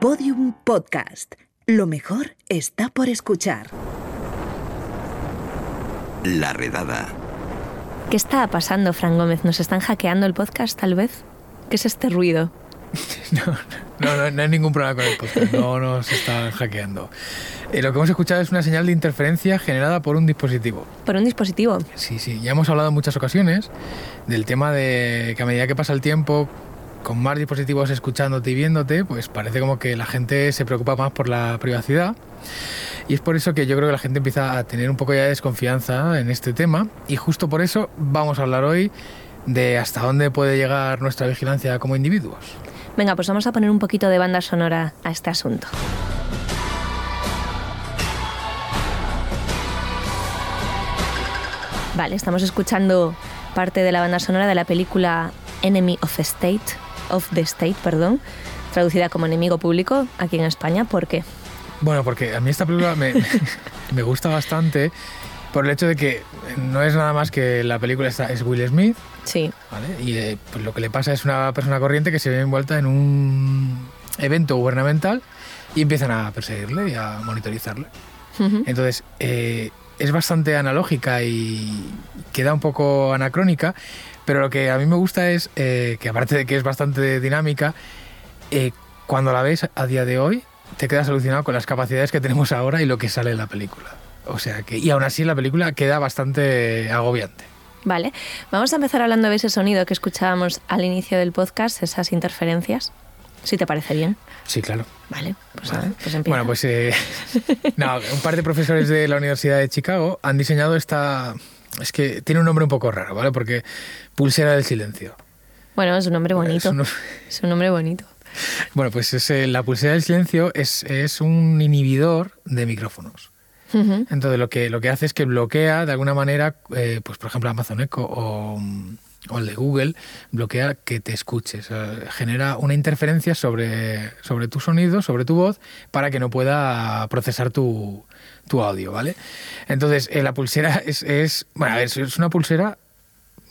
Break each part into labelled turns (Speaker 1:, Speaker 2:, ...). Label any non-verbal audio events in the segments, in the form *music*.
Speaker 1: Podium Podcast. Lo mejor está por escuchar.
Speaker 2: La redada.
Speaker 3: ¿Qué está pasando, Fran Gómez? ¿Nos están hackeando el podcast, tal vez? ¿Qué es este ruido? *laughs*
Speaker 4: No, no, no, no hay ningún problema con el podcast. No nos están hackeando. Eh, lo que hemos escuchado es una señal de interferencia generada por un dispositivo.
Speaker 3: ¿Por un dispositivo?
Speaker 4: Sí, sí. Ya hemos hablado en muchas ocasiones del tema de que a medida que pasa el tiempo, con más dispositivos escuchándote y viéndote, pues parece como que la gente se preocupa más por la privacidad. Y es por eso que yo creo que la gente empieza a tener un poco ya de desconfianza en este tema. Y justo por eso vamos a hablar hoy de hasta dónde puede llegar nuestra vigilancia como individuos.
Speaker 3: Venga, pues vamos a poner un poquito de banda sonora a este asunto. Vale, estamos escuchando parte de la banda sonora de la película Enemy of State, of the State, perdón, traducida como enemigo público aquí en España. ¿Por qué?
Speaker 4: Bueno, porque a mí esta película me, *laughs* *laughs* me gusta bastante por el hecho de que no es nada más que la película es Will Smith,
Speaker 3: Sí,
Speaker 4: ¿vale? Y eh, pues lo que le pasa es una persona corriente que se ve envuelta en un evento gubernamental y empiezan a perseguirle y a monitorizarle.
Speaker 3: Ujú.
Speaker 4: Entonces, eh, es bastante analógica y queda un poco anacrónica, pero lo que a mí me gusta es eh, que aparte de que es bastante dinámica, eh, cuando la ves a día de hoy, te quedas alucinado con las capacidades que tenemos ahora y lo que sale en la película. O sea que, y aún así la película queda bastante agobiante.
Speaker 3: Vale, vamos a empezar hablando de ese sonido que escuchábamos al inicio del podcast, esas interferencias. Si te parece bien.
Speaker 4: Sí, claro.
Speaker 3: Vale, pues,
Speaker 4: Vale.
Speaker 3: pues empieza.
Speaker 4: Bueno, pues eh, *laughs* no, un par de profesores de la Universidad de Chicago han diseñado esta... Es que tiene un nombre un poco raro, ¿vale? Porque pulsera del silencio.
Speaker 3: Bueno, es un nombre bonito.
Speaker 4: Es un-
Speaker 3: Es un nombre bonito.
Speaker 4: bueno, pues es, eh, la pulsera del silencio es, es un inhibidor de micrófonos. Entonces lo que, lo que hace es que bloquea de alguna manera, eh, pues por ejemplo Amazon Echo o, o el de Google, bloquea que te escuches. genera una interferencia sobre, sobre tu sonido, sobre tu voz, para que no pueda procesar tu, tu audio, ¿vale? Entonces eh, la pulsera *laughs* es, es, bueno, a ver, si es una pulsera,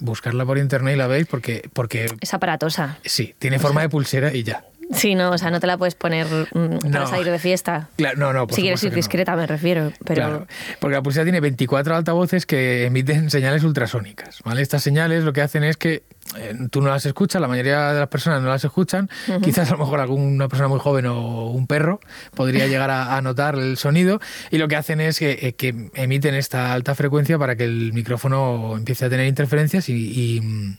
Speaker 4: buscarla por internet y la veis porque, porque
Speaker 3: Es aparatosa.
Speaker 4: sí, tiene forma de pulsera y ya.
Speaker 3: Sí, no, o sea, no te la puedes poner mm, para
Speaker 4: No.
Speaker 3: salir de fiesta.
Speaker 4: Claro, no, no, por
Speaker 3: si quieres ir
Speaker 4: no.
Speaker 3: discreta, me refiero. Pero
Speaker 4: Claro, porque la pulsera tiene 24 altavoces que emiten señales ultrasónicas, ¿vale? Estas señales lo que hacen es que eh, tú no las escuchas, la mayoría de las personas no las escuchan, quizás a lo mejor alguna persona muy joven o un perro podría llegar a, a notar el sonido y lo que hacen es que, eh, que emiten esta alta frecuencia para que el micrófono empiece a tener interferencias y... y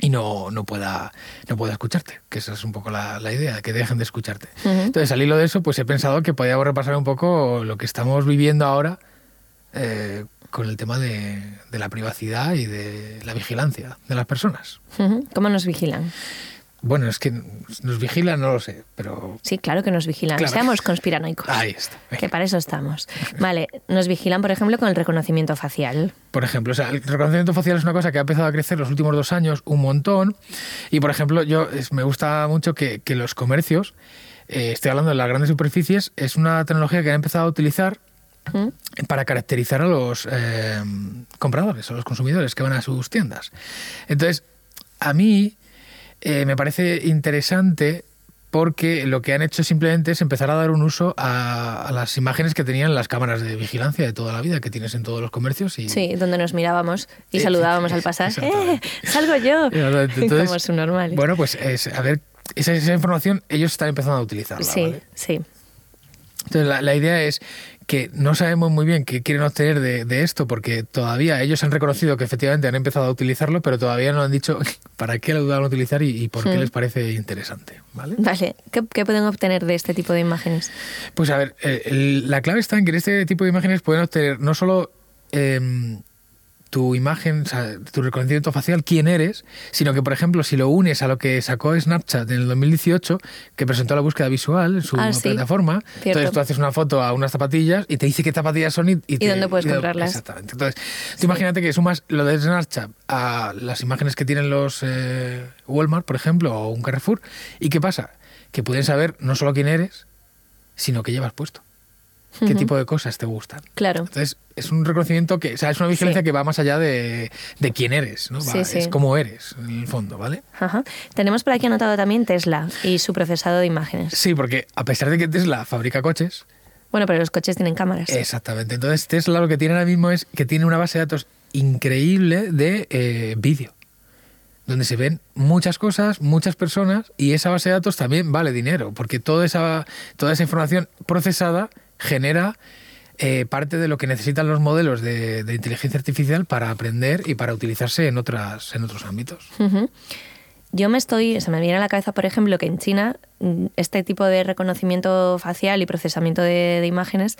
Speaker 4: y no, no, pueda, no pueda escucharte, que esa es un poco la, la idea, que dejen de escucharte. Entonces, al hilo de eso, pues he pensado que podíamos repasar un poco lo que estamos viviendo ahora eh, con el tema de, de la privacidad y de la vigilancia de las personas.
Speaker 3: ¿cómo nos vigilan?
Speaker 4: Bueno, es que nos vigilan, no lo sé, pero
Speaker 3: Sí, claro que nos vigilan.
Speaker 4: Claro.
Speaker 3: Seamos conspiranoicos.
Speaker 4: ahí está. Venga.
Speaker 3: Que para eso estamos. Vale, nos vigilan, por ejemplo, con el reconocimiento facial.
Speaker 4: Por ejemplo, o sea, el reconocimiento facial es una cosa que ha empezado a crecer los últimos dos años un montón. Y, por ejemplo, yo es- me gusta mucho que, que los comercios, eh, estoy hablando de las grandes superficies, es una tecnología que han empezado a utilizar
Speaker 3: ¿Mm?
Speaker 4: para caracterizar a los eh, compradores, a los consumidores que van a sus tiendas. Entonces, a mí eh, me parece interesante porque lo que han hecho simplemente es empezar a dar un uso a, a las imágenes que tenían las cámaras de vigilancia de toda la vida que tienes en todos los comercios. Y,
Speaker 3: Sí, donde nos mirábamos y
Speaker 4: Eh,
Speaker 3: saludábamos al *laughs* pasar. *laughs* ¡Eh! ¡Salgo yo! *laughs*
Speaker 4: Entonces,
Speaker 3: Como subnormales.
Speaker 4: Bueno, pues es, a ver, esa, esa información ellos están empezando a utilizarla.
Speaker 3: sí,
Speaker 4: ¿vale?
Speaker 3: sí.
Speaker 4: Entonces, la, la idea es que no sabemos muy bien qué quieren obtener de, de esto, porque todavía ellos han reconocido que efectivamente han empezado a utilizarlo, pero todavía no han dicho *laughs* para qué lo van a utilizar y, y por qué
Speaker 3: Hmm.
Speaker 4: les parece interesante. ¿vale?
Speaker 3: Vale, ¿Qué, qué pueden obtener de este tipo de imágenes?
Speaker 4: Pues a ver, eh, el- la clave está en que en este tipo de imágenes pueden obtener no solo em, tu imagen, o sea, tu reconocimiento facial, quién eres, sino que, por ejemplo, si lo unes a lo que sacó Snapchat en el 2018, que presentó la búsqueda visual en su
Speaker 3: Ah,
Speaker 4: plataforma, entonces tú haces una foto a unas zapatillas y te dice qué zapatillas son y, y, te-
Speaker 3: dónde puedes
Speaker 4: y-
Speaker 3: comprarlas.
Speaker 4: Exactamente. Entonces, tú imagínate que sumas lo de Snapchat a las imágenes que tienen los eh, Walmart, por ejemplo, o un Carrefour, ¿y qué pasa? Que pueden saber no solo quién eres, sino qué llevas puesto. Qué tipo de cosas te gustan.
Speaker 3: Claro.
Speaker 4: Entonces, es un reconocimiento que, o sea, es una vigilancia
Speaker 3: Sí.
Speaker 4: que va más allá de, de quién eres, ¿no? Va-
Speaker 3: Sí, sí.
Speaker 4: Es como eres, en el fondo, ¿vale?
Speaker 3: Ajá. Tenemos por aquí anotado también Tesla y su procesado de imágenes.
Speaker 4: Sí, porque a pesar de que Tesla fabrica coches,
Speaker 3: Bueno, pero los coches tienen cámaras.
Speaker 4: exactamente. Entonces, Tesla lo que tiene ahora mismo es que tiene una base de datos increíble de eh, vídeo, donde se ven muchas cosas, muchas personas, y esa base de datos también vale dinero, porque toda esa, toda esa información procesada genera eh, parte de lo que necesitan los modelos de, de inteligencia artificial para aprender y para utilizarse en, otras, en otros ámbitos.
Speaker 3: Yo me estoy, se me viene a la cabeza, por ejemplo, que en China mm, este tipo de reconocimiento facial y procesamiento de, de imágenes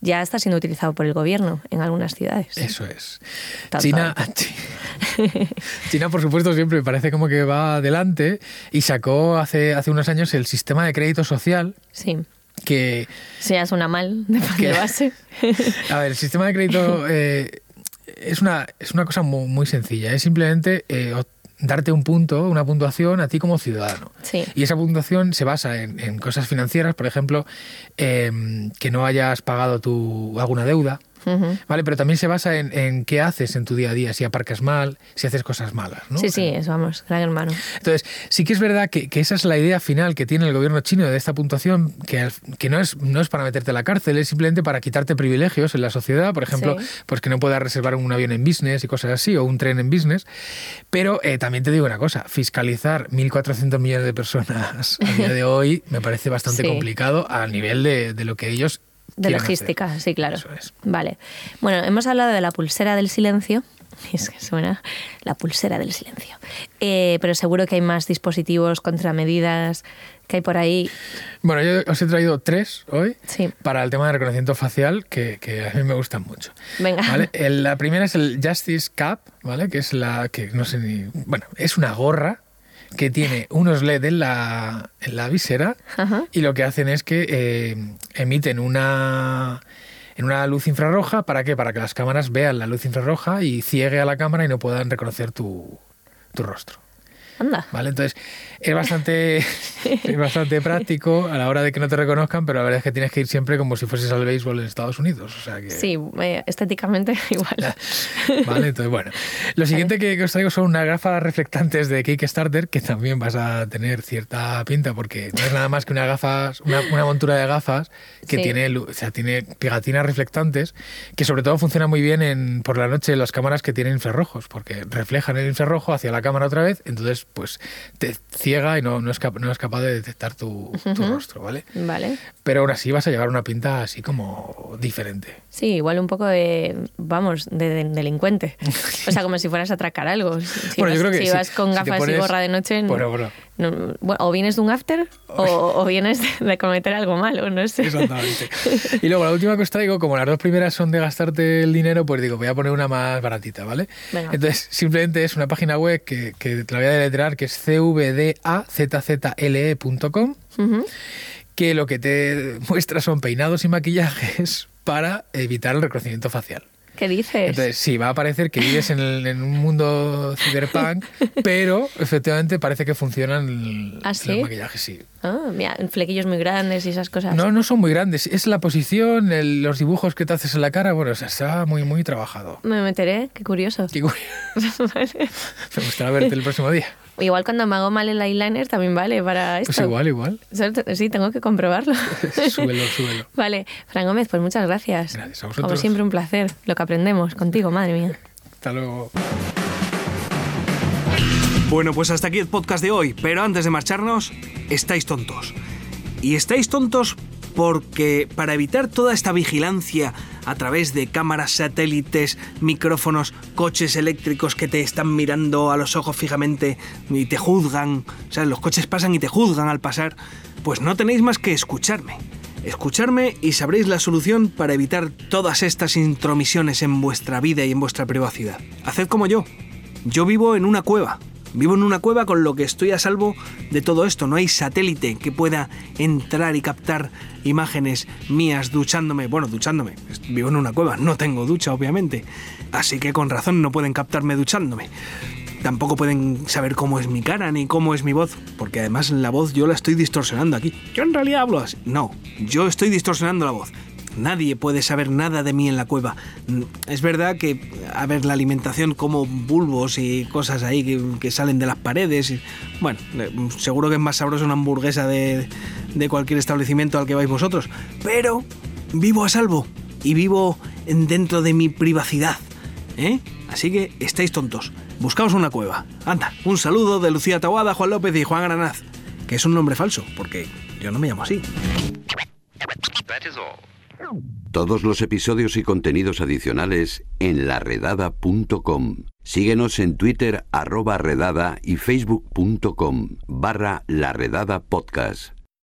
Speaker 3: ya está siendo utilizado por el gobierno en algunas ciudades.
Speaker 4: Eso es.
Speaker 3: Tal,
Speaker 4: China,
Speaker 3: tal. *laughs*
Speaker 4: China, por supuesto, siempre parece como que va adelante y sacó hace, hace unos años el sistema de crédito social
Speaker 3: Sí.
Speaker 4: Que,
Speaker 3: Si ya suena mal de,
Speaker 4: ¿Qué?
Speaker 3: de base. *laughs*
Speaker 4: a ver, el sistema de crédito eh, es, una, es una cosa muy, muy sencilla. Es simplemente eh, darte un punto, una puntuación a ti como ciudadano.
Speaker 3: Sí.
Speaker 4: Y esa puntuación se basa en, en cosas financieras, por ejemplo, eh, que no hayas pagado tu, alguna deuda. Vale, pero también se basa en, en qué haces en tu día a día, si aparcas mal, si haces cosas malas. ¿no?
Speaker 3: Sí, sí, eso vamos, gran hermano.
Speaker 4: Entonces, sí que es verdad que, que esa es la idea final que tiene el gobierno chino de esta puntuación, que, que no, es, no es para meterte a la cárcel, es simplemente para quitarte privilegios en la sociedad, por ejemplo,
Speaker 3: Sí.
Speaker 4: pues que no puedas reservar un avión en business y cosas así, o un tren en business. Pero eh, también te digo una cosa, fiscalizar 1.400 millones de personas a día de *laughs* hoy me parece bastante
Speaker 3: Sí.
Speaker 4: complicado a nivel de, de lo que ellos...
Speaker 3: De logística,
Speaker 4: hacer.
Speaker 3: sí, claro.
Speaker 4: Eso es.
Speaker 3: Vale. Bueno, hemos hablado de la pulsera del silencio. *laughs* Es que suena la pulsera del silencio. Eh, pero seguro que hay más dispositivos, contramedidas que hay por ahí.
Speaker 4: Bueno, yo os he traído tres hoy
Speaker 3: Sí.
Speaker 4: para el tema de reconocimiento facial que, que a mí me gustan mucho.
Speaker 3: Venga.
Speaker 4: ¿Vale? *laughs* El- la primera es el Justice Cap, ¿vale? Que es la que no sé ni. Bueno, es una gorra que tiene unos LED en la, en la visera
Speaker 3: Ajá.
Speaker 4: y lo que hacen es que eh, emiten una en una luz infrarroja, ¿para qué? Para que las cámaras vean la luz infrarroja y ciegue a la cámara y no puedan reconocer tu, tu rostro.
Speaker 3: Anda.
Speaker 4: ¿Vale? Entonces, es bastante, *laughs* es bastante práctico a la hora de que no te reconozcan, pero la verdad es que tienes que ir siempre como si fueses al béisbol en Estados Unidos. O sea que,
Speaker 3: Sí, eh, estéticamente *laughs* igual.
Speaker 4: Vale, entonces bueno. Lo siguiente que, que os traigo son unas gafas reflectantes de Kickstarter, que también vas a tener cierta pinta, porque no es nada más que una gafas, una, una montura de gafas que
Speaker 3: Sí.
Speaker 4: tiene, o sea, tiene pegatinas reflectantes, que sobre todo funciona muy bien en, por la noche en las cámaras que tienen infrarrojos, porque reflejan el infrarrojo hacia la cámara otra vez, entonces pues te ciega y no, no, es, cap- no es capaz de detectar tu, tu rostro, ¿vale?
Speaker 3: Vale.
Speaker 4: Pero aún así vas a llevar una pinta así como diferente.
Speaker 3: Sí, igual un poco de, vamos, de, de delincuente. O sea, como si fueras a atracar algo. Si
Speaker 4: Bueno,
Speaker 3: vas,
Speaker 4: yo creo que
Speaker 3: si
Speaker 4: sí.
Speaker 3: vas con
Speaker 4: Si
Speaker 3: gafas y gorra de noche,
Speaker 4: Bueno, bueno.
Speaker 3: No- bueno, o vienes de un after o, *laughs* o vienes de cometer algo malo, no sé.
Speaker 4: Exactamente. *laughs* Y luego la última que os traigo, como las dos primeras son de gastarte el dinero, pues digo, voy a poner una más baratita, ¿vale?
Speaker 3: Venga.
Speaker 4: Entonces, simplemente es una página web que, que te la voy a deletrear, que es cvdazzle.com,
Speaker 3: Ujú.
Speaker 4: que lo que te muestra son peinados y maquillajes para evitar el reconocimiento facial.
Speaker 3: ¿Qué dices?
Speaker 4: Entonces, sí, va a parecer que vives en, el- en un mundo cyberpunk, *laughs* pero efectivamente parece que funcionan
Speaker 3: ¿Ah,
Speaker 4: los
Speaker 3: sí?
Speaker 4: maquillajes, sí.
Speaker 3: Ah, mira, flequillos muy grandes y esas cosas.
Speaker 4: No, no son muy grandes. Es la posición, el- los dibujos que te haces en la cara. Bueno, o sea, está muy, muy trabajado.
Speaker 3: Me meteré, qué curioso.
Speaker 4: Qué curioso. *laughs* *laughs* Me gustaría verte el próximo día.
Speaker 3: Igual cuando me hago mal el eyeliner también vale para esto.
Speaker 4: Pues igual, igual.
Speaker 3: Sí, tengo que comprobarlo.
Speaker 4: súbelo, súbelo.
Speaker 3: Vale, Fran Gómez, pues muchas gracias.
Speaker 4: Gracias a
Speaker 3: Como
Speaker 4: vosotros.
Speaker 3: siempre, un placer. Lo que aprendemos contigo, madre mía.
Speaker 4: Hasta luego.
Speaker 2: Bueno, pues hasta aquí el podcast de hoy, pero antes de marcharnos, estáis tontos. Y estáis tontos porque para evitar toda esta vigilancia a través de cámaras, satélites, micrófonos, coches eléctricos que te están mirando a los ojos fijamente y te juzgan, o sea, los coches pasan y te juzgan al pasar, pues no tenéis más que escucharme. Escucharme y sabréis la solución para evitar todas estas intromisiones en vuestra vida y en vuestra privacidad. Haced como yo. Yo vivo en una cueva. Vivo en una cueva con lo que estoy a salvo de todo esto. No hay satélite que pueda entrar y captar imágenes mías duchándome. Bueno, duchándome. Vivo en una cueva. No tengo ducha, obviamente. Así que con razón no pueden captarme duchándome. Tampoco pueden saber cómo es mi cara ni cómo es mi voz, porque además la voz yo la estoy distorsionando aquí. Yo en realidad hablo así. No, yo estoy distorsionando la voz. nadie puede saber nada de mí en la cueva. Mm, Es verdad que, a ver, la alimentación como bulbos y cosas ahí que, que salen de las paredes. y- bueno, eh, seguro que es más sabrosa una hamburguesa de, de cualquier establecimiento al que vais vosotros. Pero vivo a salvo y vivo en- dentro de mi privacidad. ¿eh? Así que estáis tontos. Buscaos una cueva. Anda, un saludo de Lucía Tawada, Juan López y Juan Granaz. Que es un nombre falso, porque yo no me llamo así.
Speaker 5: Todos los episodios y contenidos adicionales en laredada.com. Síguenos en Twitter arroba redada y facebook.com barra laredada podcast.